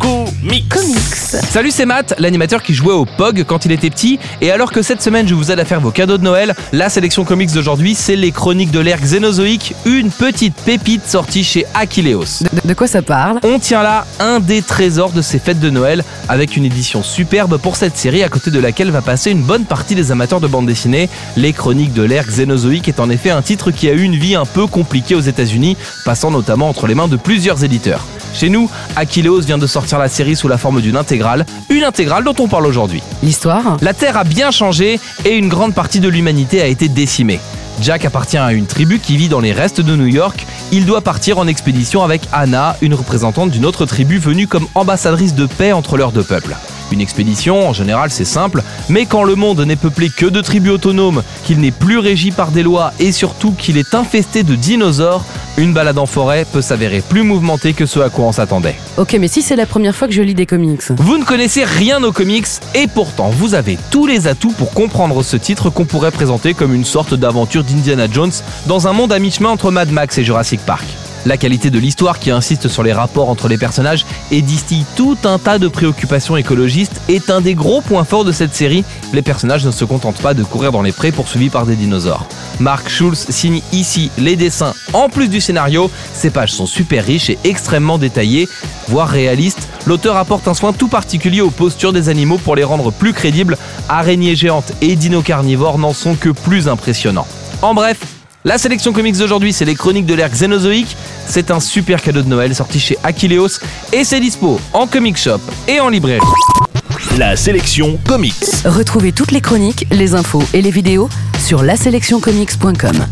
Comics. Comics. Salut, c'est Matt, l'animateur qui jouait au POG quand il était petit. Et alors que cette semaine je vous aide à faire vos cadeaux de Noël, la sélection comics d'aujourd'hui, c'est les chroniques de l'ère xénozoïque, une petite pépite sortie chez Achilleos. De, de quoi ça parle? On tient là un des trésors de ces fêtes de Noël, avec une édition superbe pour cette série à côté de laquelle va passer une bonne partie des amateurs de bande dessinée. Les chroniques de l'ère xénozoïque est en effet un titre qui a eu une vie un peu compliquée aux États-Unis, passant notamment entre les mains de plusieurs éditeurs. Chez nous, Achilleos vient de sortir la série sous la forme d'une intégrale, une intégrale dont on parle aujourd'hui. L'histoire La Terre a bien changé et une grande partie de l'humanité a été décimée. Jack appartient à une tribu qui vit dans les restes de New York. Il doit partir en expédition avec Anna, une représentante d'une autre tribu venue comme ambassadrice de paix entre leurs deux peuples. Une expédition, en général, c'est simple, mais quand le monde n'est peuplé que de tribus autonomes, qu'il n'est plus régi par des lois et surtout qu'il est infesté de dinosaures, une balade en forêt peut s'avérer plus mouvementée que ce à quoi on s'attendait. Ok, mais si c'est la première fois que je lis des comics. Vous ne connaissez rien aux comics et pourtant vous avez tous les atouts pour comprendre ce titre qu'on pourrait présenter comme une sorte d'aventure d'Indiana Jones dans un monde à mi-chemin entre Mad Max et Jurassic Park. La qualité de l'histoire qui insiste sur les rapports entre les personnages et distille tout un tas de préoccupations écologistes est un des gros points forts de cette série. Les personnages ne se contentent pas de courir dans les prés poursuivis par des dinosaures. Mark Schulz signe ici les dessins en plus du scénario. Ces pages sont super riches et extrêmement détaillées, voire réalistes. L'auteur apporte un soin tout particulier aux postures des animaux pour les rendre plus crédibles. Araignées géantes et dino-carnivores n'en sont que plus impressionnants. En bref, la sélection comics d'aujourd'hui, c'est les chroniques de l'ère xénozoïque. C'est un super cadeau de Noël sorti chez Achilleos et c'est dispo en comic shop et en librairie. La sélection comics. Retrouvez toutes les chroniques, les infos et les vidéos sur laselectioncomics.com.